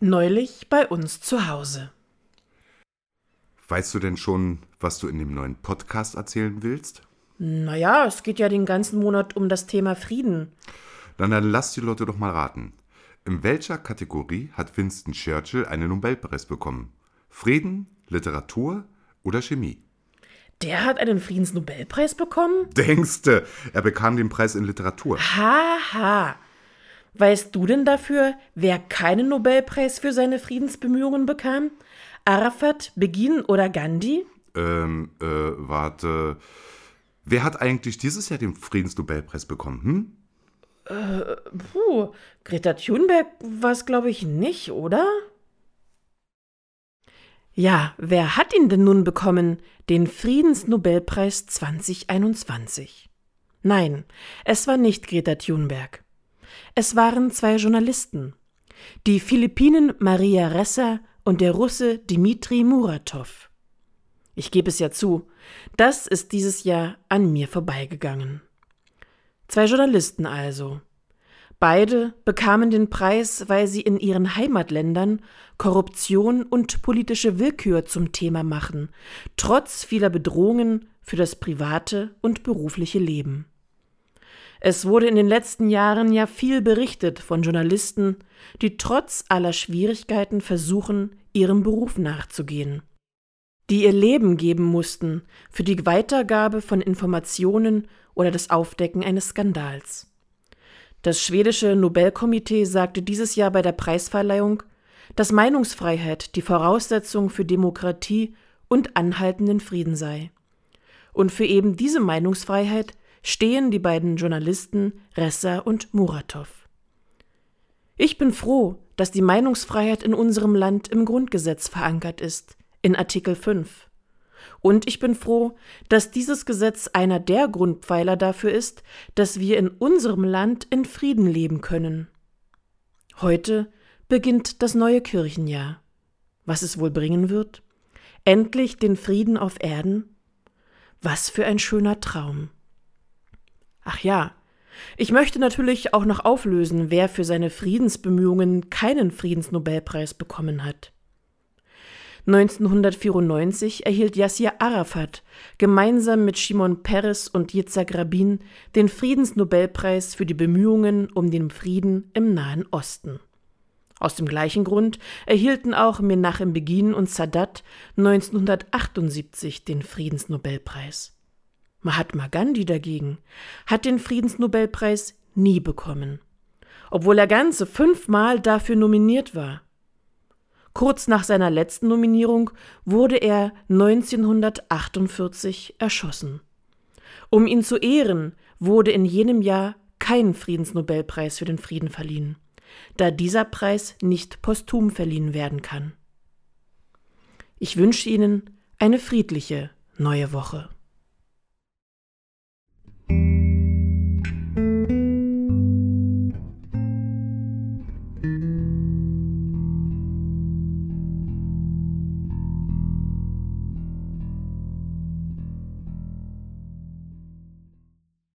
neulich bei uns zu Hause. Weißt du denn schon, was du in dem neuen Podcast erzählen willst? Naja, es geht ja den ganzen Monat um das Thema Frieden. Dann, dann lass die Leute doch mal raten. In welcher Kategorie hat Winston Churchill einen Nobelpreis bekommen? Frieden, Literatur oder Chemie? Der hat einen Friedensnobelpreis bekommen? Denkste, er bekam den Preis in Literatur. Haha. Weißt du denn dafür, wer keinen Nobelpreis für seine Friedensbemühungen bekam? Arafat, Begin oder Gandhi? Ähm, äh, warte. Wer hat eigentlich dieses Jahr den Friedensnobelpreis bekommen? Hm? Äh, puh, Greta Thunberg war es, glaube ich, nicht, oder? Ja, wer hat ihn denn nun bekommen, den Friedensnobelpreis 2021? Nein, es war nicht Greta Thunberg. Es waren zwei Journalisten, die Philippinen Maria Ressa und der Russe Dmitri Muratov. Ich gebe es ja zu, das ist dieses Jahr an mir vorbeigegangen. Zwei Journalisten also. Beide bekamen den Preis, weil sie in ihren Heimatländern Korruption und politische Willkür zum Thema machen, trotz vieler Bedrohungen für das private und berufliche Leben. Es wurde in den letzten Jahren ja viel berichtet von Journalisten, die trotz aller Schwierigkeiten versuchen, ihrem Beruf nachzugehen, die ihr Leben geben mussten für die Weitergabe von Informationen oder das Aufdecken eines Skandals. Das schwedische Nobelkomitee sagte dieses Jahr bei der Preisverleihung, dass Meinungsfreiheit die Voraussetzung für Demokratie und anhaltenden Frieden sei. Und für eben diese Meinungsfreiheit stehen die beiden Journalisten Ressa und Muratov. Ich bin froh, dass die Meinungsfreiheit in unserem Land im Grundgesetz verankert ist, in Artikel 5. Und ich bin froh, dass dieses Gesetz einer der Grundpfeiler dafür ist, dass wir in unserem Land in Frieden leben können. Heute beginnt das neue Kirchenjahr. Was es wohl bringen wird? Endlich den Frieden auf Erden? Was für ein schöner Traum. Ach ja, ich möchte natürlich auch noch auflösen, wer für seine Friedensbemühungen keinen Friedensnobelpreis bekommen hat. 1994 erhielt Yassir Arafat gemeinsam mit Shimon Peres und Yitzhak Rabin den Friedensnobelpreis für die Bemühungen um den Frieden im Nahen Osten. Aus dem gleichen Grund erhielten auch Menachem Begin und Sadat 1978 den Friedensnobelpreis. Mahatma Gandhi dagegen hat den Friedensnobelpreis nie bekommen, obwohl er ganze fünfmal dafür nominiert war. Kurz nach seiner letzten Nominierung wurde er 1948 erschossen. Um ihn zu ehren, wurde in jenem Jahr kein Friedensnobelpreis für den Frieden verliehen, da dieser Preis nicht posthum verliehen werden kann. Ich wünsche Ihnen eine friedliche neue Woche. Thank you.